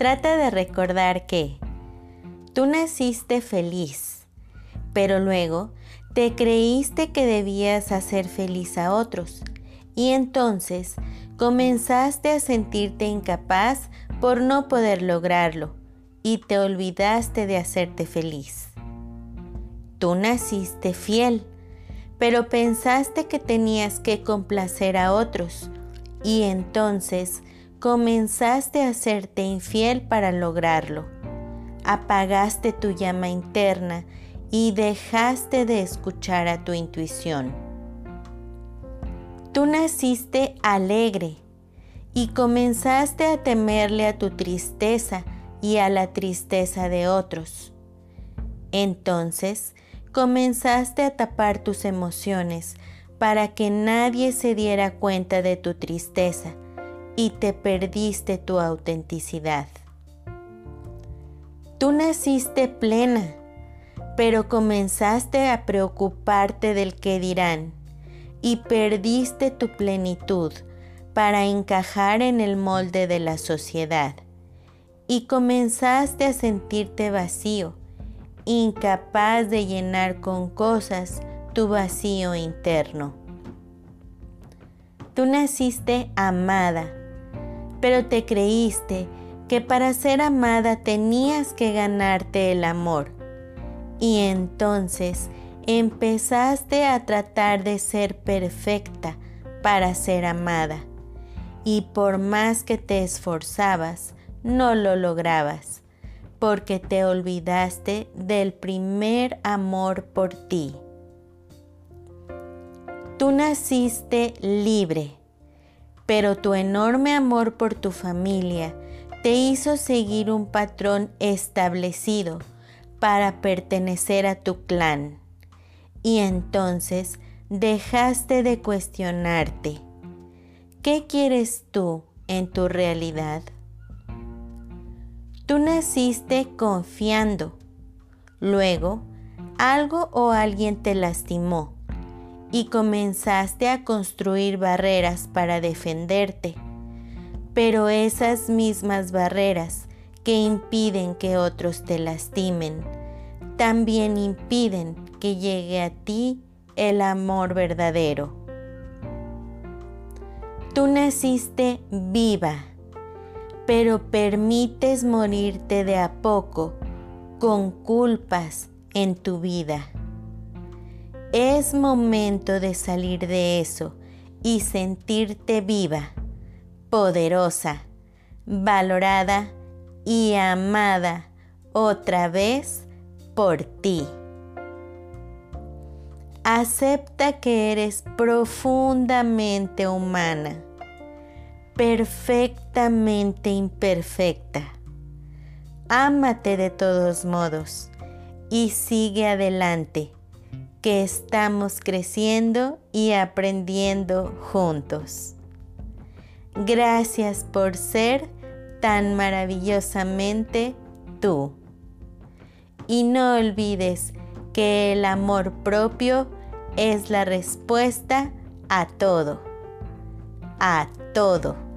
trata de recordar que tú naciste feliz, pero luego te creíste que debías hacer feliz a otros y entonces comenzaste a sentirte incapaz por no poder lograrlo y te olvidaste de hacerte feliz. Tú naciste fiel, pero pensaste que tenías que complacer a otros y entonces comenzaste a hacerte infiel para lograrlo. Apagaste tu llama interna y dejaste de escuchar a tu intuición. Tú naciste alegre y comenzaste a temerle a tu tristeza y a la tristeza de otros. Entonces comenzaste a tapar tus emociones para que nadie se diera cuenta de tu tristeza y te perdiste tu autenticidad. Tú naciste plena, pero comenzaste a preocuparte del que dirán y perdiste tu plenitud para encajar en el molde de la sociedad y comenzaste a sentirte vacío, incapaz de llenar con cosas tu vacío interno. Tú naciste amada, pero te creíste que para ser amada tenías que ganarte el amor. Y entonces empezaste a tratar de ser perfecta para ser amada. Y por más que te esforzabas, no lo lograbas, porque te olvidaste del primer amor por ti. Tú naciste libre, pero tu enorme amor por tu familia te hizo seguir un patrón establecido para pertenecer a tu clan. Y entonces dejaste de cuestionarte. ¿Qué quieres tú en tu realidad? Tú naciste confiando. Luego, algo o alguien te lastimó y comenzaste a construir barreras para defenderte. Pero esas mismas barreras que impiden que otros te lastimen, también impiden que llegue a ti el amor verdadero. Tú naciste viva pero permites morirte de a poco con culpas en tu vida. Es momento de salir de eso y sentirte viva, poderosa, valorada y amada otra vez por ti. Acepta que eres profundamente humana perfectamente imperfecta. Ámate de todos modos y sigue adelante, que estamos creciendo y aprendiendo juntos. Gracias por ser tan maravillosamente tú. Y no olvides que el amor propio es la respuesta a todo, a todo.